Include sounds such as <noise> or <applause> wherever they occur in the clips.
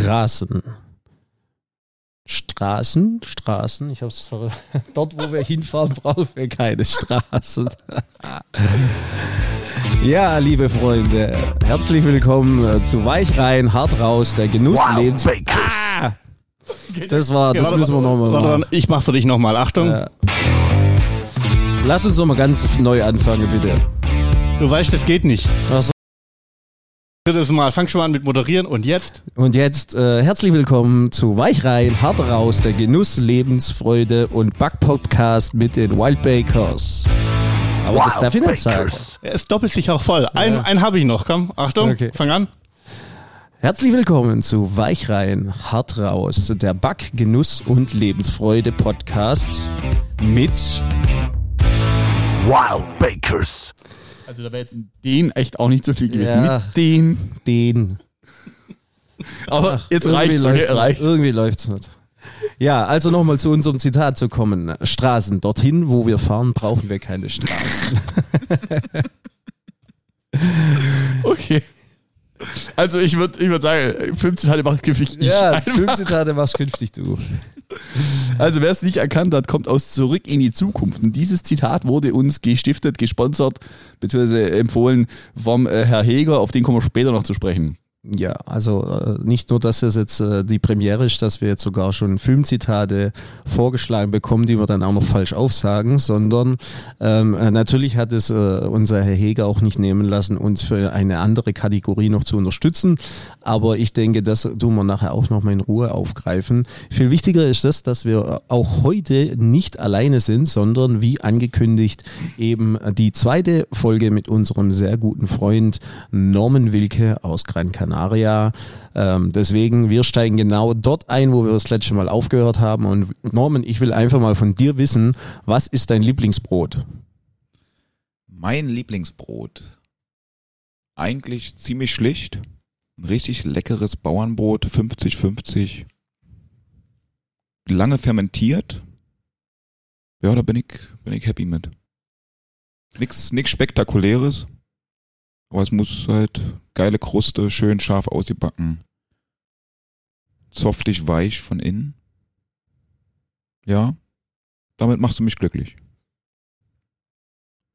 Straßen. Straßen, Straßen, ich hab's ver <laughs> dort, wo wir hinfahren, brauchen wir keine Straßen. <laughs> ja, liebe Freunde, herzlich willkommen zu Weichrein, hart raus, der Genuss wow, Lebens. Ah! Das war, das ja, müssen wir nochmal machen. Ich mach für dich nochmal, Achtung. Ja. Lass uns nochmal ganz neu anfangen, bitte. Du weißt, das geht nicht. Ach so. Drittes Mal, fang schon mal an mit Moderieren und jetzt? Und jetzt äh, herzlich willkommen zu Weichrein, hart raus, der Genuss, Lebensfreude und Back-Podcast mit den Wild Bakers. Aber wow, das darf ich nicht sagen. Es doppelt sich auch voll. Ein, ja. einen habe ich noch, komm, Achtung, okay. fang an. Herzlich willkommen zu Weichrein, hart raus, der Back, Genuss und Lebensfreude Podcast mit Wild Bakers. Also da wäre jetzt den echt auch nicht so viel gewesen. Ja, Mit den. Den. <laughs> Aber Ach, jetzt reicht's, okay, reicht. Irgendwie läuft's nicht. Ja, also nochmal zu unserem Zitat zu kommen. Straßen. Dorthin, wo wir fahren, brauchen wir keine Straßen. <laughs> okay. Also ich würde ich würd sagen, fünf Zitate machst künftig ich. Ja, fünf Zitate machst künftig du. Also wer es nicht erkannt hat, kommt aus Zurück in die Zukunft. Und dieses Zitat wurde uns gestiftet, gesponsert bzw. empfohlen vom äh, Herr Heger, auf den kommen wir später noch zu sprechen. Ja, also äh, nicht nur, dass es jetzt äh, die Premiere ist, dass wir jetzt sogar schon Filmzitate vorgeschlagen bekommen, die wir dann auch noch falsch aufsagen, sondern ähm, äh, natürlich hat es äh, unser Herr Heger auch nicht nehmen lassen, uns für eine andere Kategorie noch zu unterstützen. Aber ich denke, das tun wir nachher auch nochmal in Ruhe aufgreifen. Viel wichtiger ist das, dass wir auch heute nicht alleine sind, sondern wie angekündigt eben die zweite Folge mit unserem sehr guten Freund Norman Wilke aus Gran Canaria Canaria. Ähm, deswegen, wir steigen genau dort ein, wo wir das letzte Mal aufgehört haben. Und Norman, ich will einfach mal von dir wissen, was ist dein Lieblingsbrot? Mein Lieblingsbrot. Eigentlich ziemlich schlicht. Ein richtig leckeres Bauernbrot, 50-50. Lange fermentiert. Ja, da bin ich, bin ich happy mit. Nix, nix Spektakuläres. Aber es muss halt geile Kruste, schön scharf ausgebacken. Softig weich von innen. Ja, damit machst du mich glücklich.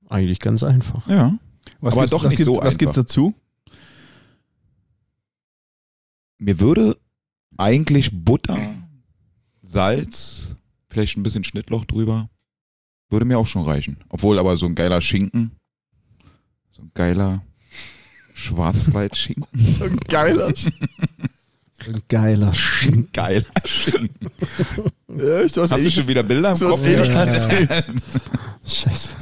Eigentlich ganz einfach. Ja. Was aber doch was nicht so Was gibt's dazu? Mir würde eigentlich Butter, Salz, vielleicht ein bisschen Schnittloch drüber, würde mir auch schon reichen. Obwohl aber so ein geiler Schinken, so ein geiler Schwarzwaldschinken. <laughs> so ein geiler Schinken. So ein geiler Schinken. Geiler Schinken. Ja, Hast du schon wieder Bilder im Kopf? Ja, ja, <laughs> Scheiße.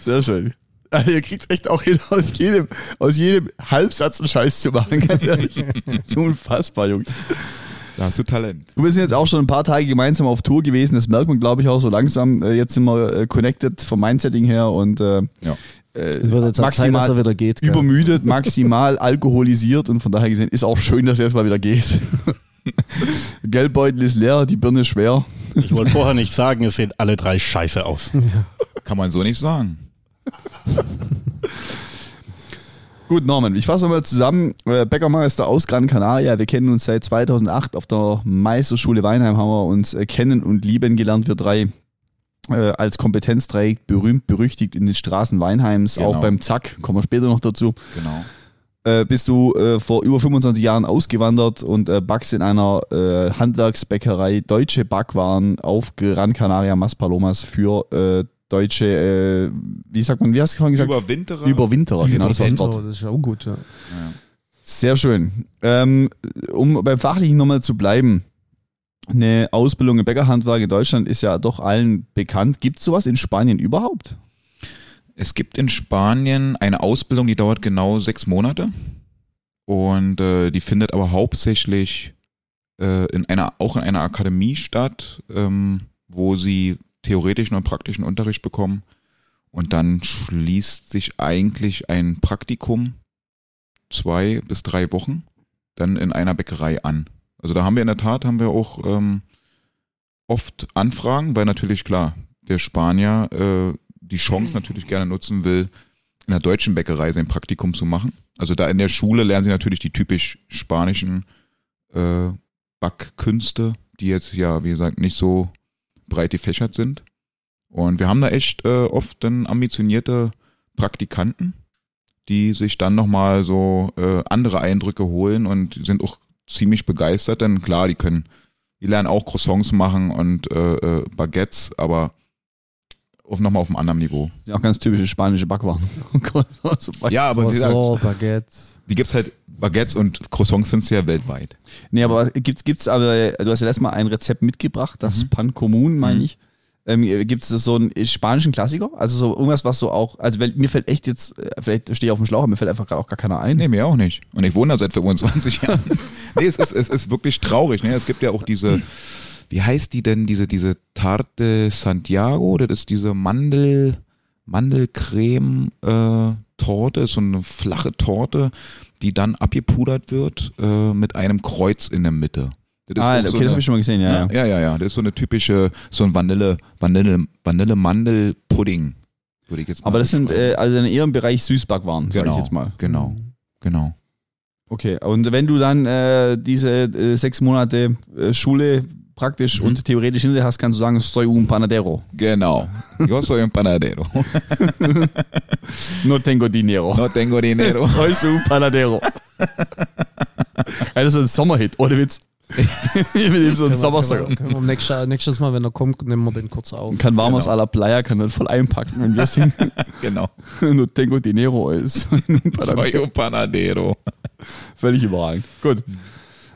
Sehr schön. Also ihr kriegt echt auch hin, aus jedem, aus jedem Halbsatz einen Scheiß zu machen, ganz ehrlich. <laughs> unfassbar, Junge. Da hast du Talent. Wir sind jetzt auch schon ein paar Tage gemeinsam auf Tour gewesen. Das merkt man, glaube ich, auch so langsam. Äh, jetzt sind wir äh, connected vom Mindsetting her und äh, ja äh, maximal Zeit, wieder geht, übermüdet, maximal <laughs> alkoholisiert und von daher gesehen ist auch schön, dass er jetzt mal wieder geht. <laughs> Geldbeutel ist leer, die Birne schwer. Ich wollte vorher nicht sagen, es sehen alle drei scheiße aus. Ja. Kann man so nicht sagen. <laughs> Gut, Norman, ich fasse mal zusammen. Äh, Bäckermeister aus Gran Canaria. Wir kennen uns seit 2008 auf der Meisterschule Weinheim, haben wir uns äh, kennen und lieben gelernt, wir drei äh, als Kompetenzträger berühmt berüchtigt in den Straßen Weinheims, genau. auch beim Zack, kommen wir später noch dazu. Genau. Äh, bist du äh, vor über 25 Jahren ausgewandert und äh, backst in einer äh, Handwerksbäckerei deutsche Backwaren auf Gran Canaria Maspalomas für äh, deutsche, äh, wie sagt man, wie hast du vorhin gesagt? Überwinterer. Überwinterer, genau, das war's dort. Das ist auch gut, ja. ja. Sehr schön. Ähm, um beim Fachlichen nochmal zu bleiben, eine Ausbildung im Bäckerhandwerk in Deutschland ist ja doch allen bekannt. Gibt es sowas in Spanien überhaupt? Es gibt in Spanien eine Ausbildung, die dauert genau sechs Monate. Und äh, die findet aber hauptsächlich äh, in einer, auch in einer Akademie statt, ähm, wo sie theoretischen und praktischen Unterricht bekommen. Und dann schließt sich eigentlich ein Praktikum zwei bis drei Wochen dann in einer Bäckerei an. Also da haben wir in der Tat, haben wir auch ähm, oft Anfragen, weil natürlich klar, der Spanier äh, die Chance natürlich gerne nutzen will, in der deutschen Bäckerei sein Praktikum zu machen. Also da in der Schule lernen sie natürlich die typisch spanischen äh, Backkünste, die jetzt ja, wie gesagt, nicht so breit gefächert sind. Und wir haben da echt äh, oft dann ambitionierte Praktikanten, die sich dann nochmal so äh, andere Eindrücke holen und sind auch ziemlich begeistert, denn klar, die können, die lernen auch Croissants machen und äh, äh, Baguettes, aber auf, nochmal auf einem anderen Niveau. Das sind auch ganz typische spanische Backwaren. <laughs> Ja, aber wie gesagt, Croissant, Baguette. die gibt's halt, Baguettes und Croissants findest du ja weltweit. Nee, aber gibt's, gibt's aber, du hast ja letztes Mal ein Rezept mitgebracht, das Mhm. Pan Común, meine Mhm. ich. Ähm, Gibt es so einen spanischen Klassiker? Also so irgendwas, was so auch, also weil mir fällt echt jetzt, äh, vielleicht stehe ich auf dem Schlauch, aber mir fällt einfach gerade auch gar keiner ein. Nee, mir auch nicht. Und ich wohne da seit 25 Jahren. <laughs> nee, es ist, es ist wirklich traurig. Ne? Es gibt ja auch diese, wie heißt die denn, diese, diese Tarte Santiago? Das ist diese Mandel, Mandelcreme-Torte, so eine flache Torte, die dann abgepudert wird äh, mit einem Kreuz in der Mitte. Ah, okay, so das habe ich schon mal gesehen, ja. ja. ja, ja, ja. Das ist so eine typische, so ein Vanille, Vanille, Vanille-Mandel-Pudding, würde ich jetzt mal Aber das sind äh, also in ihrem Bereich Süßbackwaren, genau, ich jetzt mal. Genau, genau. Okay, und wenn du dann äh, diese äh, sechs Monate äh, Schule praktisch Mhm. und theoretisch hinter hast, kannst du sagen, soy un panadero. Genau. Yo soy un panadero. <laughs> No tengo dinero. No tengo dinero. <laughs> Soy un panadero. <laughs> das ist ein Sommerhit, ohne Witz. <laughs> Mit dem so ein Können wir, Sommersong. können wir, können wir nächstes, nächstes Mal, wenn er kommt, nehmen wir den kurz auf. Kann Warmers Genau. a la Playa, kann dann voll einpacken und wir singen <laughs> Genau. <laughs> No tengo dinero. Ist Soy un panadero. Völlig überragend. Gut.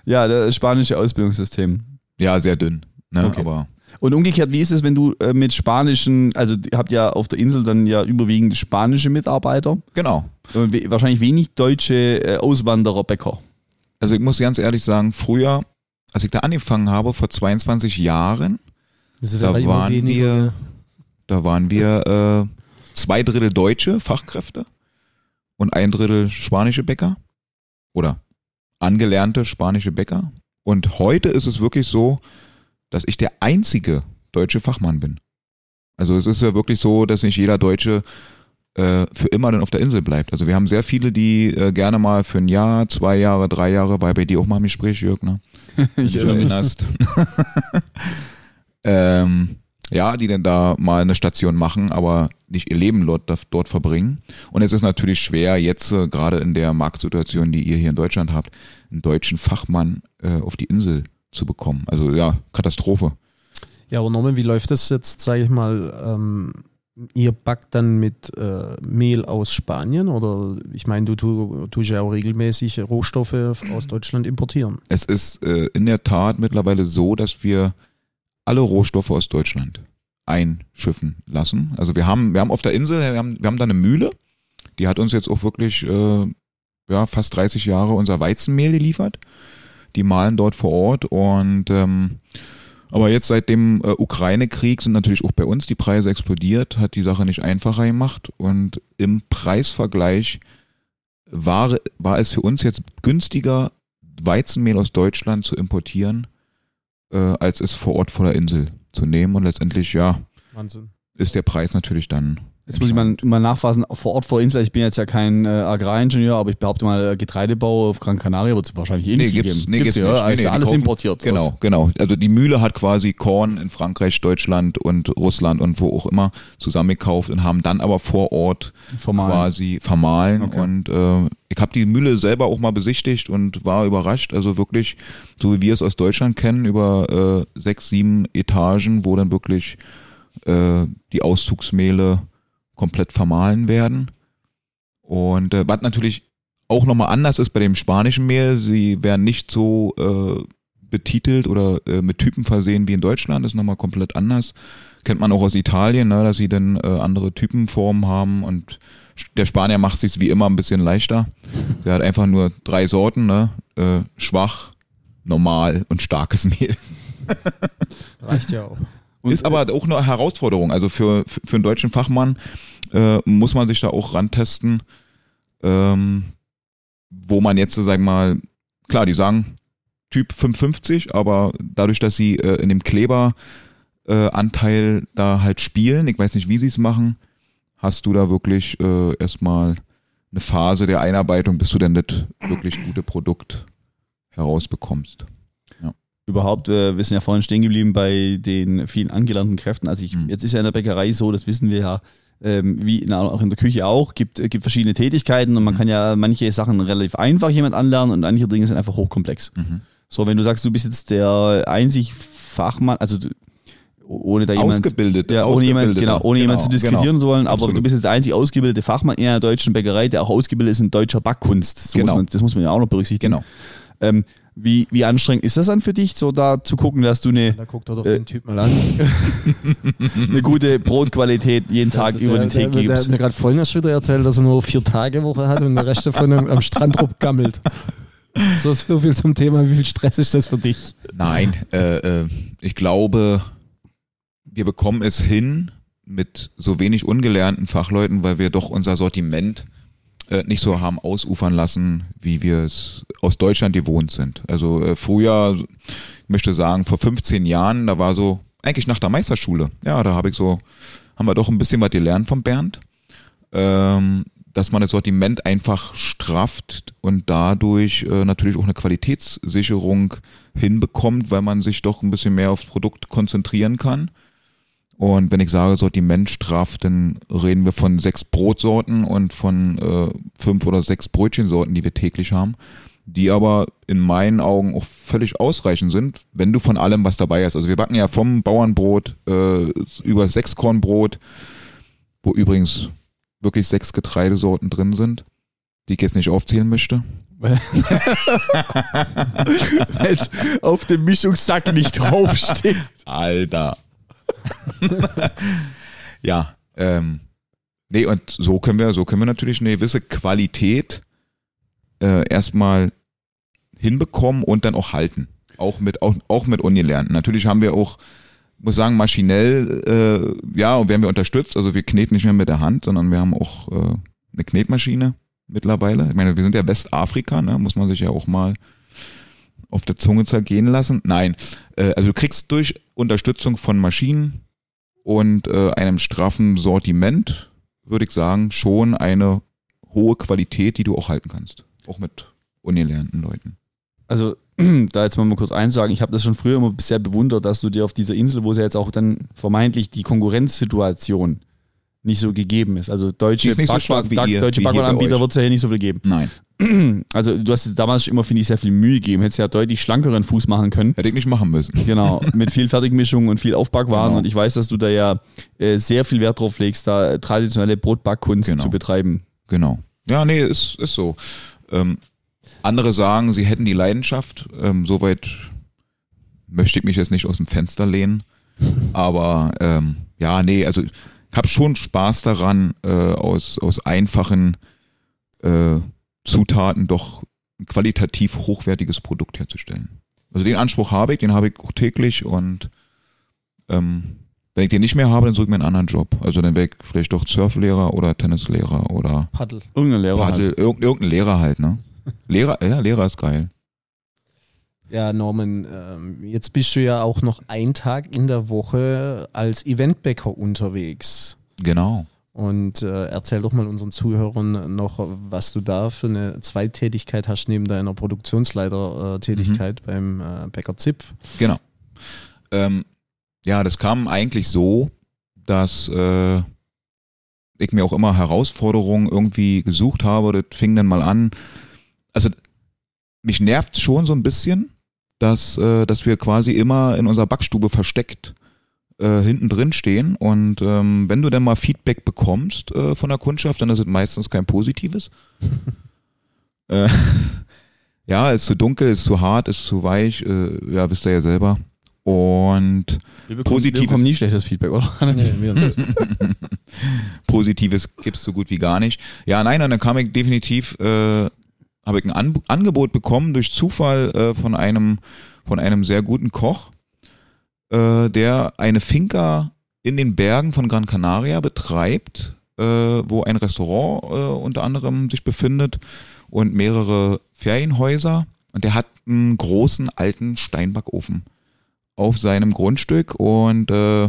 Ja, das spanische Ausbildungssystem. Ja, sehr dünn. Ne? Okay. Aber Und umgekehrt, wie ist es, wenn du äh, mit spanischen, also ihr habt ja auf der Insel dann ja überwiegend spanische Mitarbeiter genau. und wahrscheinlich wenig deutsche äh, Auswanderer, Bäcker. Also ich muss ganz ehrlich sagen, früher, als ich da angefangen habe, vor 22 Jahren, Da waren wir- da waren wir äh, zwei Drittel deutsche Fachkräfte und ein Drittel spanische Bäcker oder angelernte spanische Bäcker. Und heute ist es wirklich so, dass ich der einzige deutsche Fachmann bin. Also es ist ja wirklich so, dass nicht jeder Deutsche äh, für immer dann auf der Insel bleibt. Also wir haben sehr viele, die äh, gerne mal für ein Jahr, zwei Jahre, drei Jahre, war bei dir auch mal im Gespräch, Jörg, ne? Ich erinnere mich. ähm, ja, die dann da mal eine Station machen, aber nicht ihr Leben dort, dort verbringen. Und es ist natürlich schwer, jetzt äh, gerade in der Marktsituation, die ihr hier in Deutschland habt, einen deutschen Fachmann äh, auf die Insel zu bekommen. Also ja, Katastrophe. Ja, aber Norman, wie läuft das jetzt, sage ich mal, ähm, ihr backt dann mit äh, Mehl aus Spanien oder ich meine, du tu, tust ja auch regelmäßig Rohstoffe aus Deutschland importieren. Es ist äh, in der Tat mittlerweile so, dass wir alle Rohstoffe aus Deutschland einschiffen lassen. Also wir haben, wir haben auf der Insel, wir haben, wir haben da eine Mühle, die hat uns jetzt auch wirklich äh, ja, fast 30 Jahre unser Weizenmehl geliefert. Die mahlen dort vor Ort und ähm, aber jetzt seit dem äh, Ukraine-Krieg sind natürlich auch bei uns die Preise explodiert, hat die Sache nicht einfacher gemacht und im Preisvergleich war, war es für uns jetzt günstiger, Weizenmehl aus Deutschland zu importieren, äh, als es vor Ort vor der Insel zu nehmen und letztendlich, ja, Wahnsinn. ist der Preis natürlich dann. Jetzt muss ich mal, mal nachfassen, vor Ort vor Insel, ich bin jetzt ja kein äh, Agraringenieur, aber ich behaupte mal, äh, Getreidebau auf Gran Canaria wird es wahrscheinlich eh Nee, nicht gibt's- geben. nee, gibt's gibt's ja. Nee, also nee, alles kaufen- importiert. Genau, aus- genau. Also die Mühle hat quasi Korn in Frankreich, Deutschland und Russland und wo auch immer zusammengekauft und haben dann aber vor Ort Vermahlen. quasi vermahlen. Okay. Und äh, ich habe die Mühle selber auch mal besichtigt und war überrascht. Also wirklich, so wie wir es aus Deutschland kennen, über äh, sechs, sieben Etagen, wo dann wirklich äh, die Auszugsmehle komplett vermahlen werden. Und äh, was natürlich auch nochmal anders ist bei dem spanischen Mehl, sie werden nicht so äh, betitelt oder äh, mit Typen versehen wie in Deutschland, das ist nochmal komplett anders. Kennt man auch aus Italien, ne, dass sie dann äh, andere Typenformen haben und der Spanier macht sich wie immer ein bisschen leichter. Der hat einfach nur drei Sorten, ne? äh, schwach, normal und starkes Mehl. Reicht ja auch. Und- ist aber auch eine Herausforderung. Also für, für, einen deutschen Fachmann äh, muss man sich da auch rantesten, ähm, wo man jetzt, sag mal, klar, die sagen Typ 550, aber dadurch, dass sie äh, in dem Kleberanteil äh, Anteil da halt spielen, ich weiß nicht, wie sie es machen, hast du da wirklich äh, erstmal eine Phase der Einarbeitung, bis du dann das wirklich gute Produkt herausbekommst. Überhaupt, äh, wir sind ja vorhin stehen geblieben bei den vielen angelernten Kräften. Also ich, Mhm. jetzt ist ja in der Bäckerei so, das wissen wir ja, ähm, wie in, auch in der Küche auch, gibt, äh, gibt verschiedene Tätigkeiten und man Mhm. kann ja manche Sachen relativ einfach jemand anlernen und manche Dinge sind einfach hochkomplex. Mhm. So, wenn du sagst, du bist jetzt der einzig Fachmann, also du, ohne da jemand Ausgebildet. ja, ohne jemand, genau, ohne jemand zu diskutieren genau. zu wollen, aber Absolut. du bist jetzt der einzig ausgebildete Fachmann in einer deutschen Bäckerei, der auch ausgebildet ist in deutscher Backkunst. So Genau. muss man, das muss man ja auch noch berücksichtigen. Genau. Ähm, wie, wie anstrengend ist das dann für dich, so da zu gucken, dass du eine, Da guckt er doch Äh, den Typ mal an. <laughs> eine gute Brotqualität jeden Tag Der- über den Tee der, der hat gibst? mir gerade Vollnäsch wieder erzählt, dass er nur vier Tage Woche hat und der Rest davon am, am Strand rumgammelt. <laughs> So, so viel zum Thema, wie viel Stress ist das für dich? Nein, äh, äh, ich glaube, wir bekommen es hin mit so wenig ungelernten Fachleuten, weil wir doch unser Sortiment äh, nicht so haben ausufern lassen, wie wir es aus Deutschland gewohnt sind. Also äh, früher, ich möchte sagen, vor 15 Jahren, da war so, eigentlich nach der Meisterschule, ja, da habe ich so, haben wir doch ein bisschen was gelernt vom Bernd. Ähm, dass man das Sortiment einfach strafft und dadurch äh, natürlich auch eine Qualitätssicherung hinbekommt, weil man sich doch ein bisschen mehr aufs Produkt konzentrieren kann. Und wenn ich sage Sortiment strafft, dann reden wir von sechs Brotsorten und von äh, fünf oder sechs Brötchensorten, die wir täglich haben, die aber in meinen Augen auch völlig ausreichend sind, wenn du von allem was dabei hast. Also wir backen ja vom Bauernbrot äh, über Sechskornbrot, wo übrigens wirklich sechs Getreidesorten drin sind, die ich jetzt nicht aufzählen möchte. <laughs> Weil es auf dem Mischungssack nicht <laughs> draufsteht. Alter. <laughs> ja, ähm, nee, und so können wir, so können wir natürlich eine gewisse Qualität äh, erstmal hinbekommen und dann auch halten. Auch mit, auch, auch mit Ungelernten. Natürlich haben wir auch, muss sagen, maschinell, äh, ja, und werden wir unterstützt. Also wir kneten nicht mehr mit der Hand, sondern wir haben auch äh, eine Knetmaschine mittlerweile. Ich meine, wir sind ja Westafrika, ne? muss man sich ja auch mal auf der Zunge zergehen lassen. Nein, äh, also du kriegst durch Unterstützung von Maschinen und äh, einem straffen Sortiment, würde ich sagen, schon eine hohe Qualität, die du auch halten kannst. Auch mit ungelernten Leuten. Also, <clears throat> da jetzt mal kurz einsagen, ich habe das schon früher immer sehr bewundert, dass du dir auf dieser Insel, wo es ja jetzt auch dann vermeintlich die Konkurrenzsituation nicht so gegeben ist. Also deutsche, nicht so Back- Backwarenanbieter wird es ja hier nicht so viel geben. Nein, <clears throat> Also du hast damals immer, finde ich, sehr viel Mühe gegeben. Hättest ja deutlich schlankeren Fuß machen können. hätte ich nicht machen müssen. <laughs> Genau, mit viel Fertigmischung und viel Aufbackwaren. Genau. Und ich weiß, dass du da ja äh, sehr viel Wert drauf legst, da traditionelle Brotbackkunst Genau. zu betreiben. Genau. Ja, nee, ist, ist so. Ähm, andere sagen, sie hätten die Leidenschaft. Ähm, soweit möchte ich mich jetzt nicht aus dem Fenster lehnen. Aber ähm, ja, nee, also habe schon Spaß daran, äh, aus, aus einfachen äh, Zutaten doch ein qualitativ hochwertiges Produkt herzustellen. Also den Anspruch habe ich, den habe ich auch täglich und ähm, wenn ich den nicht mehr habe, dann suche ich mir einen anderen Job. Also dann wäre ich vielleicht doch Surflehrer oder Tennislehrer oder Paddel. Irgendein Lehrer. Paddel, Halt. irgend, irgendein Lehrer halt, ne? <laughs> Lehrer, ja, Lehrer ist geil. Ja, Norman, ähm, jetzt bist du ja auch noch einen Tag in der Woche als Eventbäcker unterwegs. Genau. Und äh, erzähl doch mal unseren Zuhörern noch, was du da für eine Zweitätigkeit hast neben deiner Produktionsleiter-Tätigkeit beim äh, Bäcker Zipf. Genau. Ähm, ja, das kam eigentlich so, dass äh, ich mir auch immer Herausforderungen irgendwie gesucht habe. Das fing dann mal an. Also mich nervt schon so ein bisschen, dass, äh, dass wir quasi immer in unserer Backstube versteckt äh, hinten drin stehen. Und ähm, wenn du dann mal Feedback bekommst äh, von der Kundschaft, dann ist es meistens kein positives. <laughs> äh, <laughs> ja, ist zu dunkel, ist zu hart, ist zu weich, äh, ja, wisst ihr ja selber. Und Wir bekommen, Positives- wir bekommen nie schlechtes Feedback, oder? <laughs> Positives gibt's so gut wie gar nicht. Ja, nein, und dann kam ich definitiv, äh, habe ich ein An Angebot bekommen durch Zufall äh, von einem von einem sehr guten Koch, äh, der eine Finca in den Bergen von Gran Canaria betreibt, äh, wo ein Restaurant äh, unter anderem sich befindet und mehrere Ferienhäuser. Und der hat einen großen alten Steinbackofen auf seinem Grundstück und äh,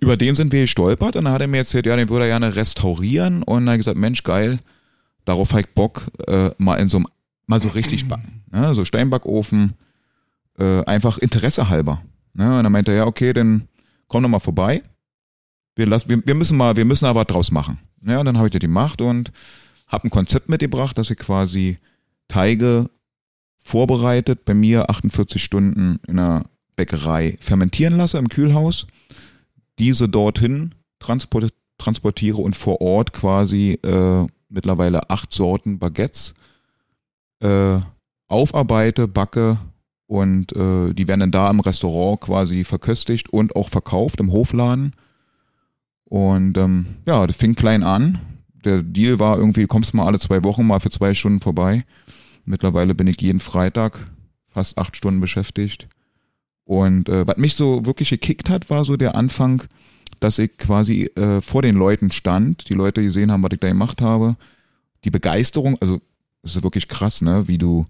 über den sind wir gestolpert und dann hat er mir erzählt, ja, den würde er gerne restaurieren und dann hat er gesagt, Mensch, geil, darauf habe ich Bock, äh, mal in so einem, mal so richtig backen. <clears throat> Ne? So Steinbackofen, äh, einfach Interesse halber. Ne? Und dann meinte er, ja, okay, dann komm doch mal vorbei. Wir, lassen, wir, wir müssen mal, wir müssen aber was draus machen. Ja, und dann habe ich das gemacht und habe ein Konzept mitgebracht, dass ich quasi Teige vorbereitet, bei mir 48 Stunden in der Bäckerei fermentieren lasse im Kühlhaus, diese dorthin transport, transportiere und vor Ort quasi äh, mittlerweile acht Sorten Baguettes äh, aufarbeite, backe und äh, die werden dann da im Restaurant quasi verköstigt und auch verkauft im Hofladen. Und ähm, ja, das fing klein an. Der Deal war irgendwie, kommst mal alle zwei Wochen mal für zwei Stunden vorbei. Mittlerweile bin ich jeden Freitag fast acht Stunden beschäftigt. Und äh, was mich so wirklich gekickt hat, war so der Anfang, dass ich quasi äh, vor den Leuten stand, die Leute gesehen haben, was ich da gemacht habe. Die Begeisterung, also es ist wirklich krass, ne, wie du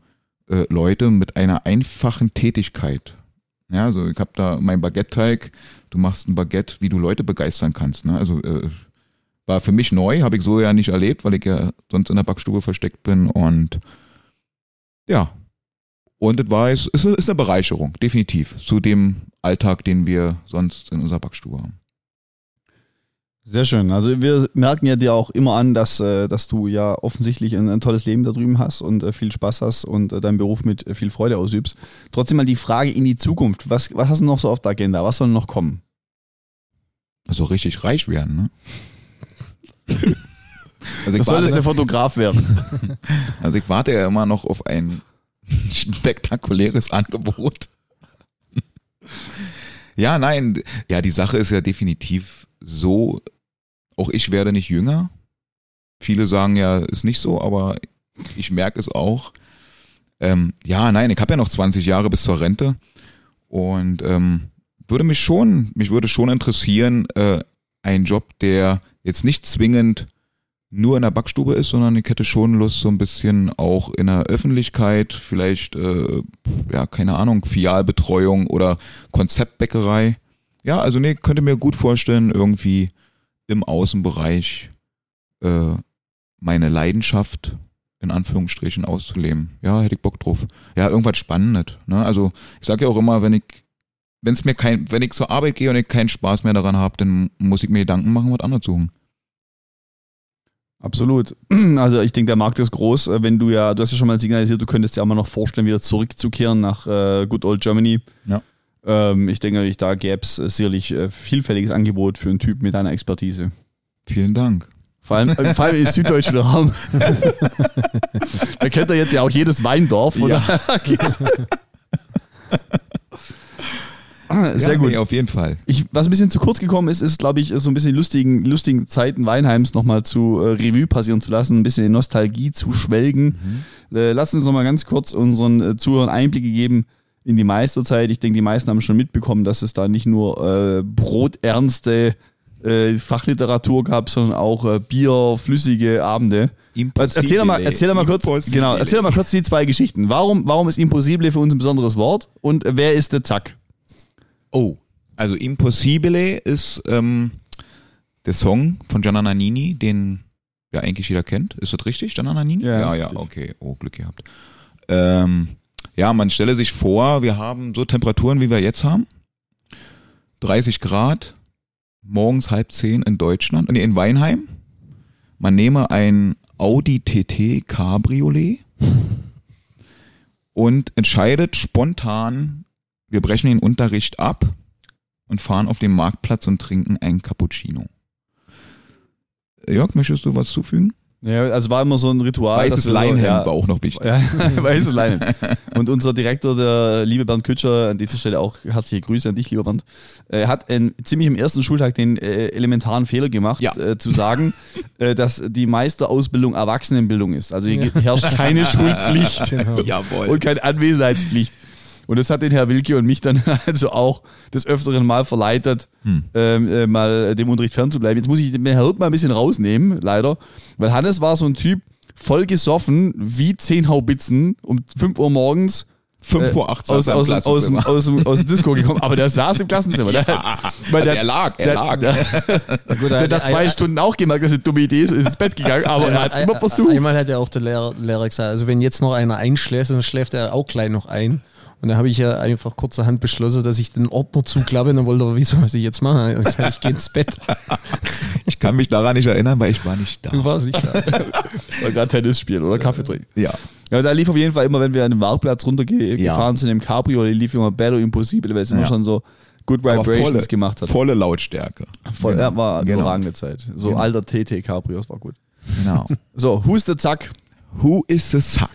äh, Leute mit einer einfachen Tätigkeit, ja, also ich habe da mein Baguette-Teig, du machst ein Baguette, wie du Leute begeistern kannst. Ne? Also äh, war für mich neu, habe ich so ja nicht erlebt, weil ich ja sonst in der Backstube versteckt bin und ja. Und es war es ist, ist eine Bereicherung, definitiv, zu dem Alltag, den wir sonst in unserer Backstube haben. Sehr schön. Also wir merken ja dir auch immer an, dass, äh, dass du ja offensichtlich ein, ein tolles Leben da drüben hast und äh, viel Spaß hast und äh, deinen Beruf mit viel Freude ausübst. Trotzdem mal die Frage in die Zukunft. Was, was hast du noch so auf der Agenda? Was soll noch kommen? Also richtig reich werden, ne? <laughs> also ich das solltest der Fotograf werden. <laughs> Also ich warte ja immer noch auf ein spektakuläres Angebot. Ja, nein, ja, die Sache ist ja definitiv so, auch ich werde nicht jünger. Viele sagen ja, ist nicht so, aber ich merke es auch. Ähm, ja, nein, ich habe ja noch 20 Jahre bis zur Rente und ähm, würde mich schon, mich würde schon interessieren, äh, ein Job, der jetzt nicht zwingend nur in der Backstube ist, sondern ich hätte schon Lust, so ein bisschen auch in der Öffentlichkeit, vielleicht, äh, ja, keine Ahnung, Fialbetreuung oder Konzeptbäckerei. Ja, also nee, könnte mir gut vorstellen, irgendwie im Außenbereich äh, meine Leidenschaft in Anführungsstrichen auszuleben. Ja, hätte ich Bock drauf. Ja, irgendwas Spannendes. Ne? Also ich sage ja auch immer, wenn ich, wenn es mir kein, wenn ich zur Arbeit gehe und ich keinen Spaß mehr daran habe, dann muss ich mir Gedanken machen, was anderes suchen. Absolut. <clears throat> Also ich denke, der Markt ist groß. Äh, wenn du ja, du hast ja schon mal signalisiert, du könntest dir auch mal noch vorstellen, wieder zurückzukehren nach äh, Good Old Germany. Ja. Ähm, ich denke, da gäbe es sicherlich äh, vielfältiges Angebot für einen Typ mit deiner Expertise. Vielen Dank. Vor allem, äh, vor allem im süddeutschen Raum. <laughs> da kennt er jetzt ja auch jedes Weindorf. Oder? Ja. <laughs> Sehr ja, gut. Nee, auf jeden Fall. Ich, was ein bisschen zu kurz gekommen ist, ist, glaube ich, so ein bisschen lustigen, lustigen Zeiten Weinheims nochmal zu äh, Revue passieren zu lassen, ein bisschen in Nostalgie zu schwelgen. Mhm. Äh, lass uns nochmal ganz kurz unseren äh, Zuhörern Einblicke geben in die Meisterzeit. Ich denke, die meisten haben schon mitbekommen, dass es da nicht nur äh, broternste äh, Fachliteratur gab, sondern auch äh, bierflüssige Abende. Impossible. Erzähl mal, erzähl mal kurz, genau, erzähl mal kurz die zwei Geschichten. Warum, warum ist Impossible für uns ein besonderes Wort und wer ist der Zack? Oh, also Impossibile ist ähm, der Song von Gianna Nannini, den ja eigentlich jeder kennt. Ist das richtig, Gianna Nannini? Ja, ja, ja okay. Oh, Glück gehabt. Ähm, ja, man stelle sich vor, wir haben so Temperaturen, wie wir jetzt haben. 30 Grad, morgens halb zehn in Deutschland, nee, in Weinheim. Man nehme ein Audi TT Cabriolet und entscheidet spontan, wir brechen den Unterricht ab und fahren auf den Marktplatz und trinken ein Cappuccino. Jörg, möchtest du was zufügen? Ja, also war immer so ein Ritual. Weißes Leinhemd ja, war auch noch wichtig. Ja, <laughs> <laughs> weißes Leinhemd. Und unser Direktor, der liebe Bernd Kütscher, an dieser Stelle auch herzliche Grüße an dich, lieber Bernd, äh, hat ein, ziemlich im ersten Schultag den äh, elementaren Fehler gemacht, ja. äh, zu sagen, <laughs> äh, dass die Meisterausbildung Erwachsenenbildung ist. Also hier herrscht keine Schulpflicht genau. und keine Anwesenheitspflicht. Und das hat den Herr Wilke und mich dann <laughs> also auch des Öfteren mal verleitet, hm. ähm, äh, mal dem Unterricht fernzubleiben. Jetzt muss ich den Herr Hirt mal ein bisschen rausnehmen, leider. Weil Hannes war so ein Typ, voll gesoffen, wie zehn Haubitzen, um 5 Uhr morgens 5 äh, vor 8 aus, aus, aus, aus, dem- aus, dem- aus dem Disco gekommen, aber der saß im Klassenzimmer. Der, weil also der, er lag, er der, lag. Der, Gut, der hat nach zwei Stunden auch gemerkt, dass es eine dumme Idee ist, ist ins Bett gegangen, aber er hat es immer versucht. Einmal hat ja auch der Lehrer, Lehrer gesagt, also wenn jetzt noch einer einschläft, dann schläft er auch gleich noch ein. Und da habe ich ja einfach kurzerhand beschlossen, dass ich den Ordner zuklappe. Und dann wollte er, wieso, was ich jetzt mache? Ich sage, ich gehe ins Bett. <laughs> Ich kann mich daran nicht erinnern, weil ich war nicht da. Du warst nicht da. <laughs> Oder gerade Tennis spielen oder Kaffee trinken. Ja. Ja, da lief auf jeden Fall immer, wenn wir an den Marktplatz runtergefahren Ja. sind im Cabrio, da lief immer Battle Impossible, weil es immer Ja. schon so Good Vibrations volle, gemacht hat. volle Lautstärke. Voll, Genau. ja, war eine Genau. überragende Zeit. So Genau. alter TT Cabrios war gut. Genau. So, Huste, zack. Who is the Suck?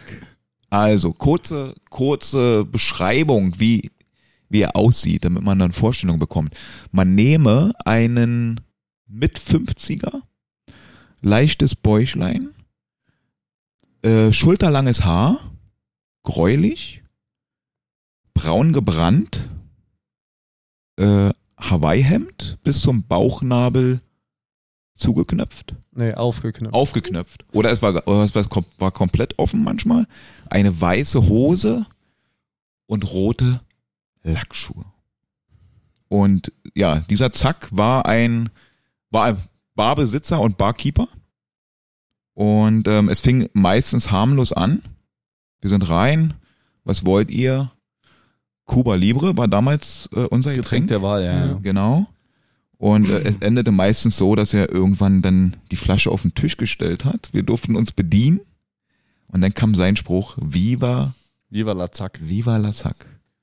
Also, kurze, kurze Beschreibung, wie, wie er aussieht, damit man dann Vorstellung bekommt. Man nehme einen mit 50er, leichtes Bäuchlein, äh, schulterlanges Haar, gräulich, braun gebrannt, äh, Hawaii-Hemd bis zum Bauchnabel zugeknöpft Nee, aufgeknüpft. aufgeknöpft. Oder es war, oder es war komplett offen manchmal. Eine weiße Hose und rote Lackschuhe. Und ja, dieser Zack war ein, war ein Barbesitzer und Barkeeper. Und ähm, es fing meistens harmlos an. Wir sind rein. Was wollt ihr? Cuba Libre war damals äh, unser Getränk. der Wahl, ja. ja. Genau. Und äh, es endete meistens so, dass er irgendwann dann die Flasche auf den Tisch gestellt hat. Wir durften uns bedienen. Und dann kam sein Spruch, Viva, Viva la zack. Viva la Sac.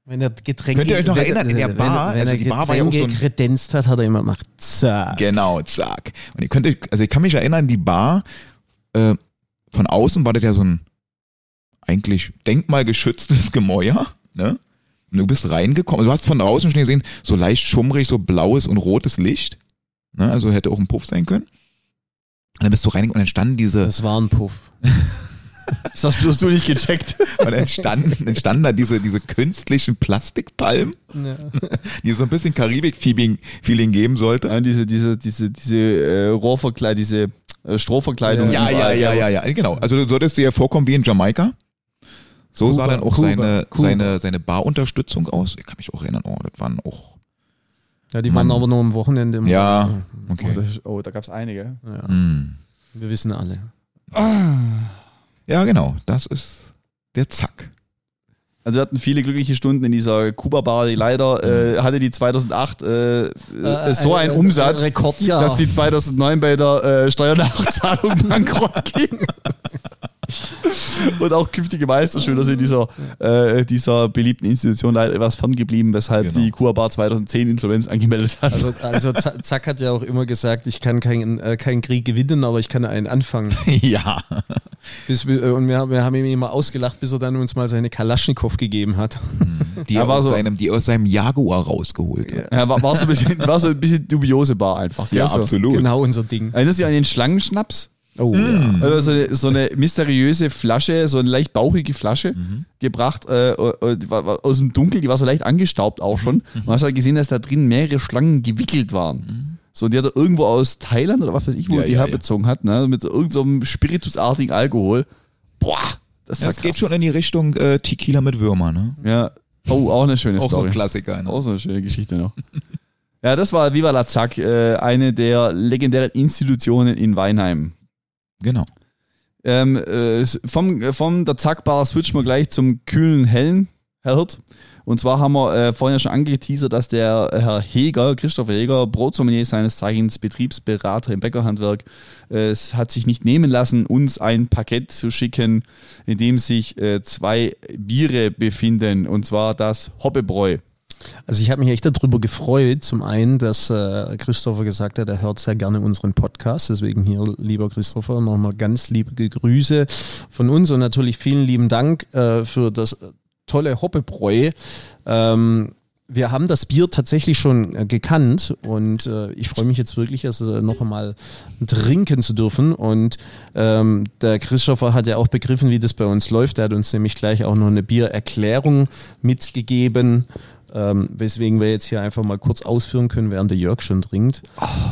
Wenn er Getränke, Könnt ihr euch noch wenn, erinnern, in der wenn- Bar, wenn, also er die Bar war ja auch so ein- kredenzt hat, hat er immer gemacht, zack. Genau, zack. Und ihr könnt euch, also ich kann mich erinnern, die Bar, äh, von außen war das ja so ein eigentlich denkmalgeschütztes <laughs> Gemäuer, ne? Und du bist reingekommen, du hast von draußen schon gesehen, so leicht schummrig, so blaues und rotes Licht. Ne? Also hätte auch ein Puff sein können. Und dann bist du reingekommen und dann standen diese, Das war ein Puff. <laughs> <laughs> Das hast du nicht gecheckt. und dann standen, dann standen da diese, diese künstlichen Plastikpalmen, <laughs> die so ein bisschen Karibik-Feeling Feeling geben sollte. Ja, diese, diese, diese, diese äh, Rohrverkleidung, diese äh, Strohverkleidung. Ja, ja, ja, ja, ja, genau. Also du solltest dir ja vorkommen wie in Jamaika. So Kuba, sah dann auch Kuba, seine, Kuba. seine, seine Barunterstützung aus. Ich kann mich auch erinnern, oh, das waren auch. Ja, die Mann. waren aber nur am Wochenende. Im Ja, Oh, okay. das, oh, da gab es einige. Ja, Hm. wir wissen alle. Ja, genau. Das ist der Zack. Also wir hatten viele glückliche Stunden in dieser Kuba-Bar, die leider äh, hatte die 2008 äh, äh, so einen äh, Umsatz, Rekordjahr. dass die 2009 bei der äh, Steuernachzahlung <laughs> bankrott ging. <laughs> <laughs> Und auch künftige Meisterschüler sind dieser, äh, dieser beliebten Institution leider etwas ferngeblieben, weshalb Genau. die Kuba-Bar 2010 Insolvenz angemeldet hat. Also, also Zack hat ja auch immer gesagt, ich kann keinen äh, keinen Krieg gewinnen, aber ich kann einen anfangen. <laughs> ja. Bis, äh, und wir, wir haben ihn immer ausgelacht, bis er dann uns mal seine Kalaschnikow gegeben hat. Die, Ja, er war aus so- seinem, die aus seinem Jaguar rausgeholt hat. Ja, war, war, so ein bisschen, war so ein bisschen dubiose Bar einfach. gell? so. absolut. Genau unser Ding. Erinnerst du dich an den Schlangenschnaps? Oh, Mm. Also so eine, so eine mysteriöse Flasche, so eine leicht bauchige Flasche Mhm. gebracht äh, äh, aus dem Dunkel, die war so leicht angestaubt auch schon. Mhm. Man hat halt gesehen, dass da drin mehrere Schlangen gewickelt waren. So, die hat er irgendwo aus Thailand oder was weiß ich, wo Ja, die ja, herbezogen hat, ne? mit so irgendeinem spiritusartigen Alkohol. Boah, das ist Ja, ja es geht schon in die Richtung äh, Tequila mit Würmer, ne? Ja. Oh, auch eine schöne Auch so Story. ein Klassiker. Ne? Auch so eine schöne Geschichte noch. <laughs> ja, das war Viva la Zack, äh, eine der legendären Institutionen in Weinheim. Genau. Ähm, äh, vom, vom der Zackbar switchen wir gleich zum kühlen Hellen, Herr Hirt. Und zwar haben wir äh, vorhin ja schon angeteasert, dass der Herr Heger, Christopher Heger, Brotsommelier seines Zeichens, Betriebsberater im Bäckerhandwerk, äh, es hat sich nicht nehmen lassen, uns ein Paket zu schicken, in dem sich äh, zwei Biere befinden. Und zwar das Hoppebräu. Also ich habe mich echt darüber gefreut. Zum einen, dass äh, Christopher gesagt hat, er hört sehr gerne unseren Podcast. Deswegen hier, lieber Christopher, nochmal ganz liebe Grüße von uns und natürlich vielen lieben Dank äh, für das tolle Hoppebräu. Ähm, wir haben das Bier tatsächlich schon äh, gekannt und äh, ich freue mich jetzt wirklich, es äh, noch einmal trinken zu dürfen. Und ähm, der Christopher hat ja auch begriffen, wie das bei uns läuft. Er hat uns nämlich gleich auch noch eine Biererklärung mitgegeben, ähm, weswegen wir jetzt hier einfach mal kurz ausführen können, während der Jörg schon trinkt.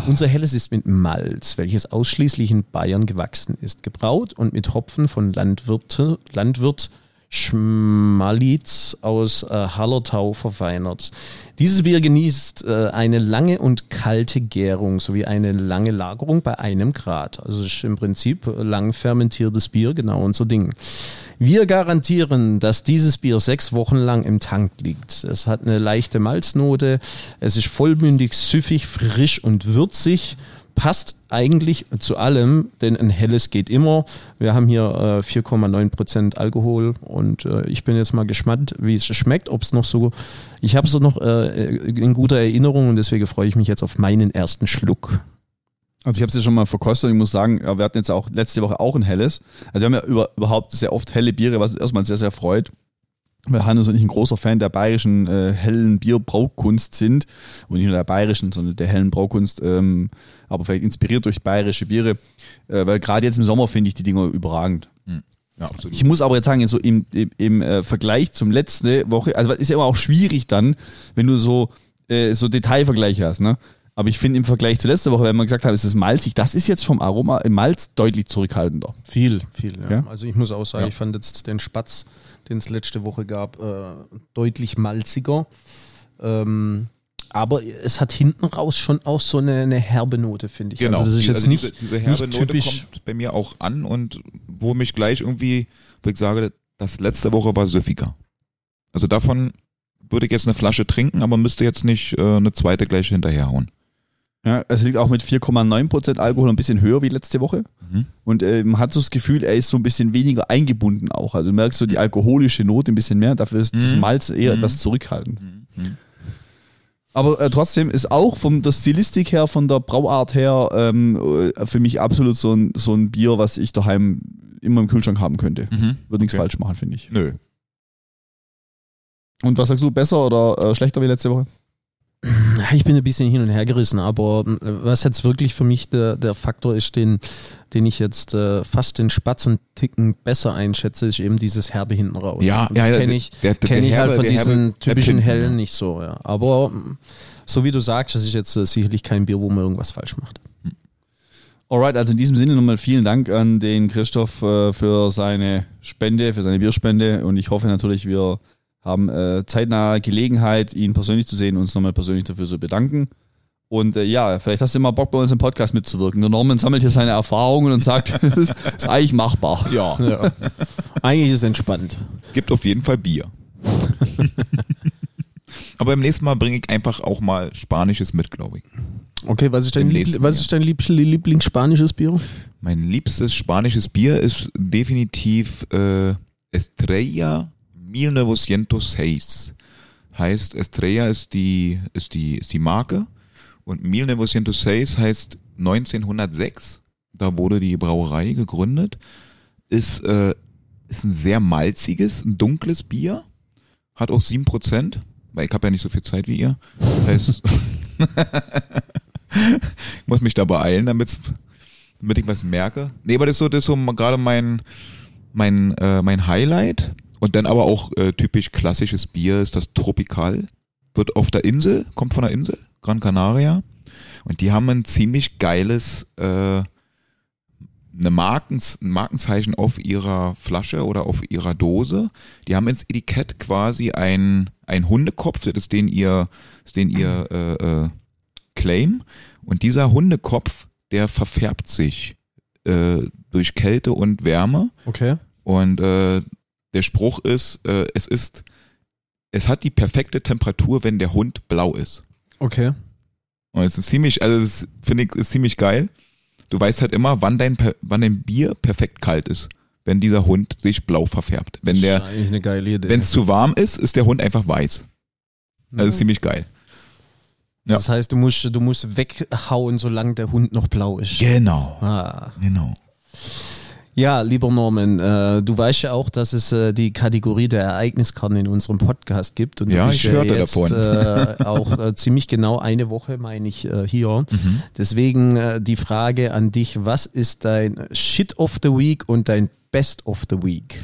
Unser Helles ist mit Malz, welches ausschließlich in Bayern gewachsen ist, gebraut und mit Hopfen von Landwirte, Landwirt Schmalitz aus äh, Hallertau verfeinert. Dieses Bier genießt äh, eine lange und kalte Gärung sowie eine lange Lagerung bei einem Grad. Also ist im Prinzip lang fermentiertes Bier, genau unser Ding. Wir garantieren, dass dieses Bier sechs Wochen lang im Tank liegt. Es hat eine leichte Malznote, es ist vollmündig, süffig, frisch und würzig passt eigentlich zu allem, denn ein helles geht immer. Wir haben hier äh, 4,9 Prozent Alkohol und äh, ich bin jetzt mal gespannt, wie es schmeckt, ob es noch so, ich habe es noch äh, in guter Erinnerung und deswegen freue ich mich jetzt auf meinen ersten Schluck. Also ich habe es ja schon mal verkostet und ich muss sagen, wir hatten jetzt auch letzte Woche auch ein helles. Also wir haben ja über, überhaupt sehr oft helle Biere, was erstmal sehr, sehr freut weil Hannes und ich ein großer Fan der bayerischen äh, hellen Bierbraukunst sind. Und nicht nur der bayerischen, sondern der hellen Braukunst, ähm, aber vielleicht inspiriert durch bayerische Biere. Äh, weil gerade jetzt im Sommer finde ich die Dinger überragend. Hm. Ja, absolut. Ich muss aber jetzt sagen, so im, im, im äh, Vergleich zum letzte Woche, also ist ja immer auch schwierig dann, wenn du so, äh, so Detailvergleiche hast, ne? Aber ich finde im Vergleich zu letzter Woche, wenn man gesagt hat, es ist malzig, das ist jetzt vom Aroma im Malz deutlich zurückhaltender. Viel, viel, ja. Ja? Also ich muss auch sagen, ich fand jetzt den Spatz, den es letzte Woche gab, äh, deutlich malziger. Ähm, aber es hat hinten raus schon auch so eine, eine herbe Note, finde ich. Genau. Also das ist jetzt also nicht, diese, diese herbe nicht Note typisch. kommt bei mir auch an und wo mich gleich irgendwie, wo ich sage, das letzte Woche war süffiger. Also davon würde ich jetzt eine Flasche trinken, aber müsste jetzt nicht äh, eine zweite gleich hinterherhauen. Ja, es liegt auch mit 4,9% Alkohol ein bisschen höher wie letzte Woche. Mhm. Und äh, man hat so das Gefühl, er ist so ein bisschen weniger eingebunden auch. Also du merkst so die alkoholische Note ein bisschen mehr, dafür ist das Mhm. Malz eher Mhm. etwas zurückhaltend. Mhm. Aber äh, trotzdem ist auch von der Stilistik her, von der Brauart her, ähm, äh, für mich absolut so ein, so ein Bier, was ich daheim immer im Kühlschrank haben könnte. Mhm. Würde nichts Okay. falsch machen, finde ich. Nö. Und was sagst du, besser oder äh, schlechter wie letzte Woche? Ich bin ein bisschen hin und her gerissen, aber äh, was jetzt wirklich für mich der, der Faktor ist, den, den ich jetzt äh, fast den Spatzenticken besser einschätze, ist eben dieses Herbe hinten raus. Ja, Und ja, das ja, kenne ich, der- der- kenn ich halt herbe- von der diesen herbe typischen Empfinden, Hellen ja. nicht so. Ja. Aber so wie du sagst, das ist jetzt äh, sicherlich kein Bier, wo man irgendwas falsch macht. Alright, also in diesem Sinne nochmal vielen Dank an den Christoph äh, für seine Spende, für seine Bierspende und ich hoffe natürlich, wir haben äh, zeitnah Gelegenheit, ihn persönlich zu sehen und uns nochmal persönlich dafür zu bedanken. Und äh, ja, vielleicht hast du mal Bock bei uns im Podcast mitzuwirken. Der Norman sammelt hier seine Erfahrungen und sagt, <laughs> das ist eigentlich machbar. Ja, Ja. Eigentlich ist es entspannt. gibt auf jeden Fall Bier. <laughs> aber beim nächsten Mal bringe ich einfach auch mal Spanisches mit, glaube ich. Okay, was ist dein, Liebl was ist dein Lieb Lieblingsspanisches Bier? Mein liebstes spanisches Bier ist definitiv äh, Estrella 1906. Heißt, Estrella ist die, ist die, ist die Marke und 1906 heißt 1906. Da wurde die Brauerei gegründet. Ist, äh, ist ein sehr malziges, ein dunkles Bier. Hat auch 7%, weil ich habe ja nicht so viel Zeit wie ihr. Heißt, ich <laughs> muss mich da beeilen, damit ich was merke. Nee, aber das ist so, so gerade mein, mein, äh, mein Highlight. Und dann aber auch äh, typisch klassisches Bier ist das Tropical. Wird auf der Insel, kommt von der Insel, Gran Canaria. Und die haben ein ziemlich geiles äh, eine Markens, ein Markenzeichen auf ihrer Flasche oder auf ihrer Dose. Die haben ins Etikett quasi ein, ein Hundekopf, das ist den ihr, ist den ihr äh, äh, Claim. Und dieser Hundekopf, der verfärbt sich äh, durch Kälte und Wärme. Okay. Und äh, der Spruch ist, äh, es ist, es hat die perfekte Temperatur, wenn der Hund blau ist. Okay. Und es ist ziemlich, also es finde ich, ist ziemlich geil. Du weißt halt immer, wann dein, wann dein Bier perfekt kalt ist, wenn dieser Hund sich blau verfärbt. Wenn Das der, ist eigentlich eine geile Idee. wenn es zu warm ist, ist der Hund einfach weiß. Also ist ziemlich geil. ja. Das heißt, du musst, du musst weghauen, solange der Hund noch blau ist. Genau. Ah. Genau. Ja, lieber Norman, äh, du weißt ja auch, dass es äh, die Kategorie der Ereigniskarten in unserem Podcast gibt. Und du Ja, bist ich hörte jetzt, davon. Äh, <laughs> auch äh, ziemlich genau eine Woche, meine ich, äh, hier. Mhm. Deswegen äh, die Frage an dich, was ist dein Shit of the Week und dein Best of the Week?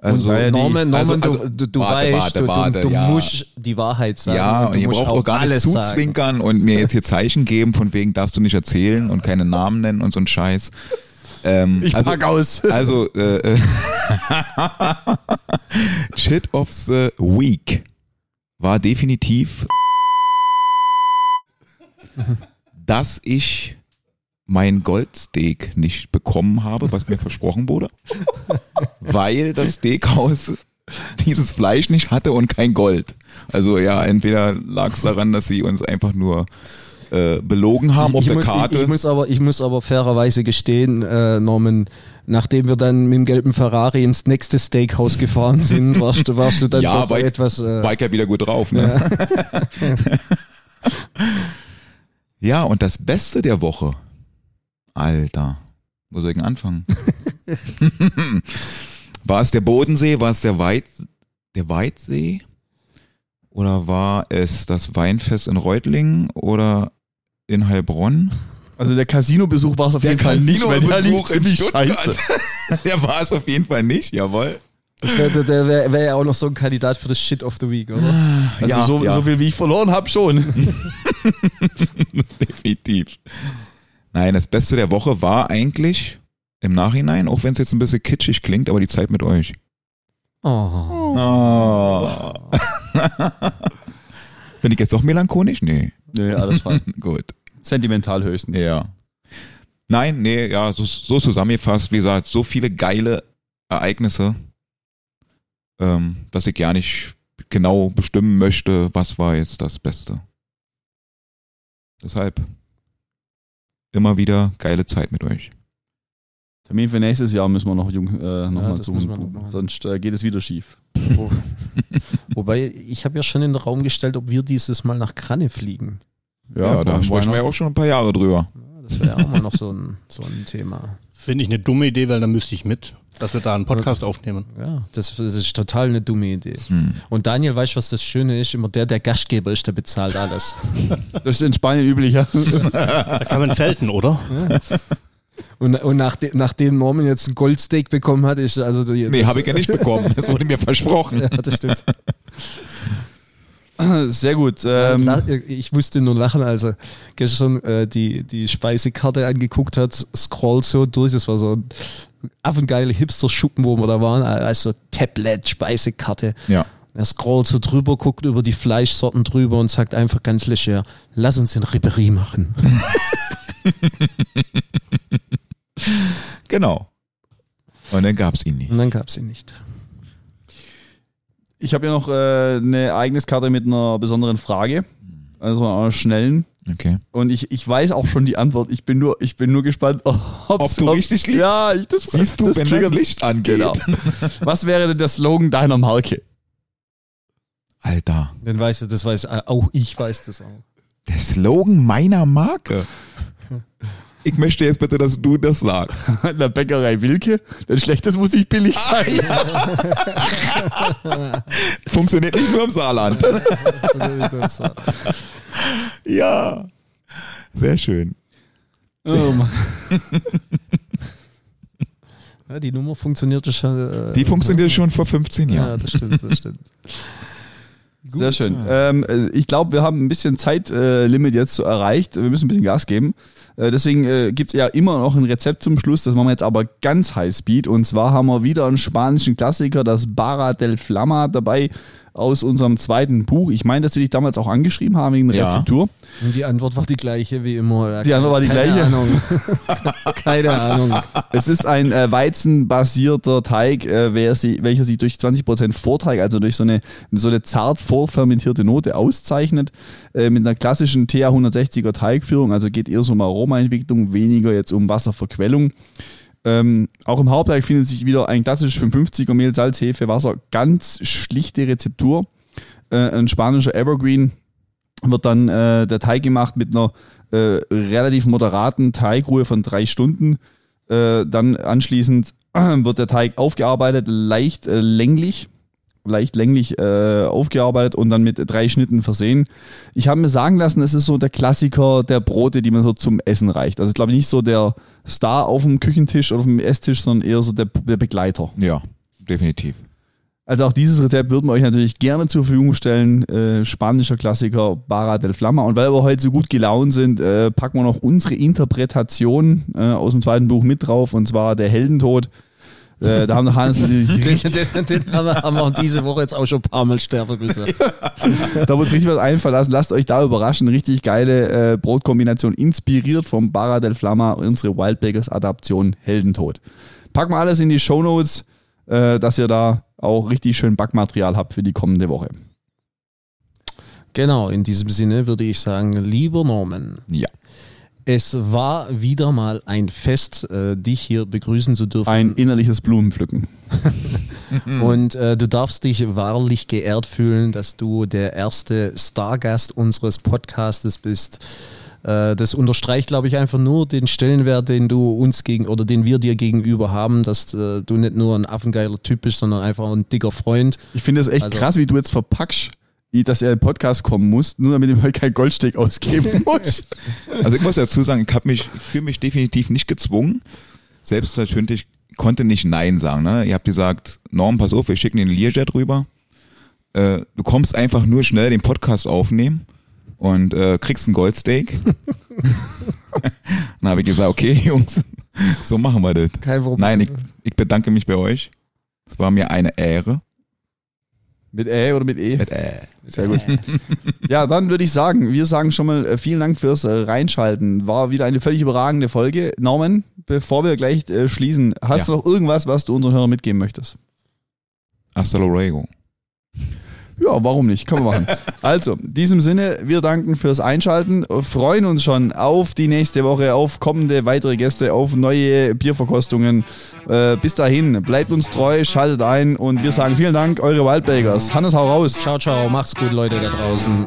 Also, und Norman, Norman also- also, du, du, warte, weißt, warte, du, warte, du, du ja. musst die Wahrheit sagen. ja, und und ihr braucht auch gar nicht alles sagen. zuzwinkern und mir jetzt hier Zeichen geben, von wegen darfst du nicht erzählen und keine Namen nennen und so ein Scheiß. Ähm, Ich also, pack aus. <laughs> also äh, äh, <laughs> Shit of the Week war definitiv, dass ich mein Goldsteak nicht bekommen habe, was mir versprochen wurde, weil das Steakhaus dieses Fleisch nicht hatte und kein Gold. Also ja, entweder lag es daran, dass sie uns einfach nur äh, belogen haben auf ich, der muss, Karte. Ich, ich, muss aber, ich muss aber fairerweise gestehen, äh, Norman, nachdem wir dann mit dem gelben Ferrari ins nächste Steakhouse gefahren sind, <laughs> warst du, warst du dann Ja, doch weil- etwas. Äh, war ich ja wieder gut drauf. Ne? Ja. <laughs> und das Beste der Woche, Alter, wo soll ich denn anfangen? <laughs> war es der Bodensee, war es der, Weit, der Weitsee oder war es das Weinfest in Reutlingen oder in Heilbronn? Also der Casino-Besuch war es auf jeden Fall nicht, weil der lief ziemlich Stuttgart. scheiße. <laughs> Der war es auf jeden Fall nicht, jawohl. das wäre der wäre wär ja auch noch so ein Kandidat für das Shit of the Week, oder? Also Ja, so, ja. so viel wie ich verloren habe schon. <laughs> <laughs> Definitiv. Nein, das Beste der Woche war eigentlich im Nachhinein, auch wenn es jetzt ein bisschen kitschig klingt, aber die Zeit mit euch. Oh. Oh. Bin ich jetzt doch melancholisch? Nee. Nee, alles fein. <laughs> Gut. Sentimental höchstens. Ja. Nein, nee, ja, so, so zusammengefasst, wie gesagt, so viele geile Ereignisse, ähm, dass ich gar nicht genau bestimmen möchte, was war jetzt das Beste. Deshalb immer wieder geile Zeit mit euch. Termin für nächstes Jahr müssen wir noch, jung, äh, noch Ja, mal noch suchen. machen. Sonst äh, geht es wieder schief. Wo- <laughs> Wobei, ich habe ja schon in den Raum gestellt, ob wir dieses Mal nach Kranne fliegen. Ja, da why sprechen wir ja auch schon ein paar Jahre drüber. Ja, Das wäre ja auch mal noch so ein, so ein Thema. Finde ich eine dumme Idee, weil dann müsste ich mit, dass wir da einen Podcast aufnehmen. Ja, das, das ist total eine dumme Idee. Hm. Und Daniel, weißt du, was das Schöne ist? Immer der, der Gastgeber ist, der bezahlt alles. Das ist in Spanien üblicher. Da kann man zelten, oder? Und, und nachde, nachdem Norman jetzt ein Goldsteak bekommen hat, ist also. Die, Nee, habe ich ja nicht bekommen. Das wurde mir versprochen. Ja, das stimmt. <laughs> Sehr gut. Ähm, ich musste nur lachen, als er gestern äh, die, die Speisekarte angeguckt hat, scrollt so durch. Das war so ein affengeile Hipster-Schuppen, wo wir da waren. Also Tablet, Speisekarte. Ja. Er scrollt so drüber, guckt über die Fleischsorten drüber und sagt einfach ganz leger, lass uns den Ribéry machen. <laughs> <laughs> Genau. Und dann gab es ihn nicht. Und dann gab es ihn nicht. ich habe ja noch äh, eine Ereigniskarte mit einer besonderen Frage. Also einer schnellen. Okay. Und ich, ich weiß auch schon die Antwort. Ich bin nur, ich bin nur gespannt, Ob du richtig liegst? Ja, ich, das Siehst du, das wenn das Licht angeht. Genau. Was wäre denn der Slogan deiner Marke? Alter, Dann weiß er, das weiß äh, auch ich weiß das auch. der Slogan meiner Marke. Ich möchte jetzt bitte, dass du das sagst. <laughs> In der Bäckerei Wilke. Denn schlechtes muss nicht billig sein. Funktioniert nicht nur im Saarland. Ja. Sehr schön. Oh Mann. <laughs> Ja, die Nummer funktionierte schon. Äh, Die funktioniert schon vor 15 Ja, Jahren. das stimmt, das stimmt. Sehr schön. Ähm, äh, ich glaube, wir haben ein bisschen Zeitlimit jetzt so erreicht. Wir müssen ein bisschen Gas geben. Äh, deswegen äh, gibt es ja immer noch ein Rezept zum Schluss. Das machen wir jetzt aber ganz High Speed. Und zwar haben wir wieder einen spanischen Klassiker, das Barra del Flama, dabei aus unserem zweiten Buch. Ich meine, dass wir dich damals auch angeschrieben haben wegen der Ja. Rezeptur. Und die Antwort war die gleiche wie immer. Die Antwort war die Keine gleiche? Ahnung. <laughs> Keine Ahnung. Es ist ein äh, weizenbasierter Teig, äh, sie, welcher sich durch 20% Vorteig, also durch so eine, so eine zart vorfermentierte Note auszeichnet, äh, mit einer klassischen TA 160er Teigführung, also geht eher so um Aromaentwicklung, weniger jetzt um Wasserverquellung. Ähm, auch im Hauptteig findet sich wieder ein klassisches 55er Mehl, Salz, Hefe, Wasser, ganz schlichte Rezeptur. Äh, ein spanischer Evergreen wird dann äh, der Teig gemacht mit einer äh, relativ moderaten Teigruhe von drei Stunden. Äh, dann anschließend <clears throat> wird der Teig aufgearbeitet, leicht äh, länglich, leicht länglich äh, aufgearbeitet und dann mit drei Schnitten versehen. Ich habe mir sagen lassen, es ist so der Klassiker der Brote, die man so zum Essen reicht. Also ich glaube nicht so der Star auf dem Küchentisch oder auf dem Esstisch, sondern eher so der, der Begleiter. Ja, definitiv. Also auch dieses Rezept würden wir euch natürlich gerne zur Verfügung stellen. Äh, spanischer Klassiker Barra del Flamma. Und weil wir heute so gut gelaunt sind, äh, packen wir noch unsere Interpretation äh, aus dem zweiten Buch mit drauf, und zwar der Heldentod. Äh, da haben Hannes natürlich <laughs> Den, den, den haben, wir, wir diese Woche jetzt auch schon ein paar Mal sterben müssen. <laughs> da wird richtig was einfallen lassen. Lasst euch da überraschen. Richtig geile äh, Brotkombination, inspiriert vom Barra del Flamma, unsere Wildbakers Adaption Heldentod. Packen wir alles in die Shownotes, äh, dass ihr da auch richtig schön Backmaterial habt für die kommende Woche. Genau, in diesem Sinne würde ich sagen, lieber Norman. Ja. Es war wieder mal ein Fest, äh, dich hier begrüßen zu dürfen. Ein innerliches Blumenpflücken. <laughs> Und äh, du darfst dich wahrlich geehrt fühlen, dass du der erste Stargast unseres Podcastes bist. Äh, das unterstreicht, glaube ich, einfach nur den Stellenwert, den du uns gegen oder den wir dir gegenüber haben, dass äh, du nicht nur ein affengeiler Typ bist, sondern einfach ein dicker Freund. Ich finde es echt Also- krass, wie du jetzt verpackst, dass er in den Podcast kommen muss, nur damit ich heute kein Goldsteak ausgeben <laughs> muss. Also ich muss dazu sagen, ich, hab mich, ich fühle mich definitiv nicht gezwungen. Selbstverständlich konnte nicht Nein sagen. Ne? Ihr habt gesagt, Norm, pass auf, wir schicken den Learjet rüber. Äh, du kommst einfach nur schnell den Podcast aufnehmen und äh, kriegst ein Goldsteak. <laughs> Dann habe ich gesagt, okay, <laughs> Jungs, so machen wir das. Kein Problem. Nein, ich, ich bedanke mich bei euch. Es war mir eine Ehre. Mit Ä oder mit E? Mit Äh. Sehr gut. Ja, dann würde ich sagen, wir sagen schon mal äh, vielen Dank fürs äh, Reinschalten. War wieder eine völlig überragende Folge. Norman, bevor wir gleich äh, schließen, hast Ja. du noch irgendwas, was du unseren Hörern mitgeben möchtest? Hasta luego. Ja, warum nicht? Kann man machen. <laughs> Also, in diesem Sinne, wir danken fürs Einschalten, freuen uns schon auf die nächste Woche, auf kommende weitere Gäste, auf neue Bierverkostungen. Äh, bis dahin, bleibt uns treu, schaltet ein und wir sagen vielen Dank, eure Waldbakers. Hannes, hau raus. Ciao, ciao, macht's gut, Leute da draußen.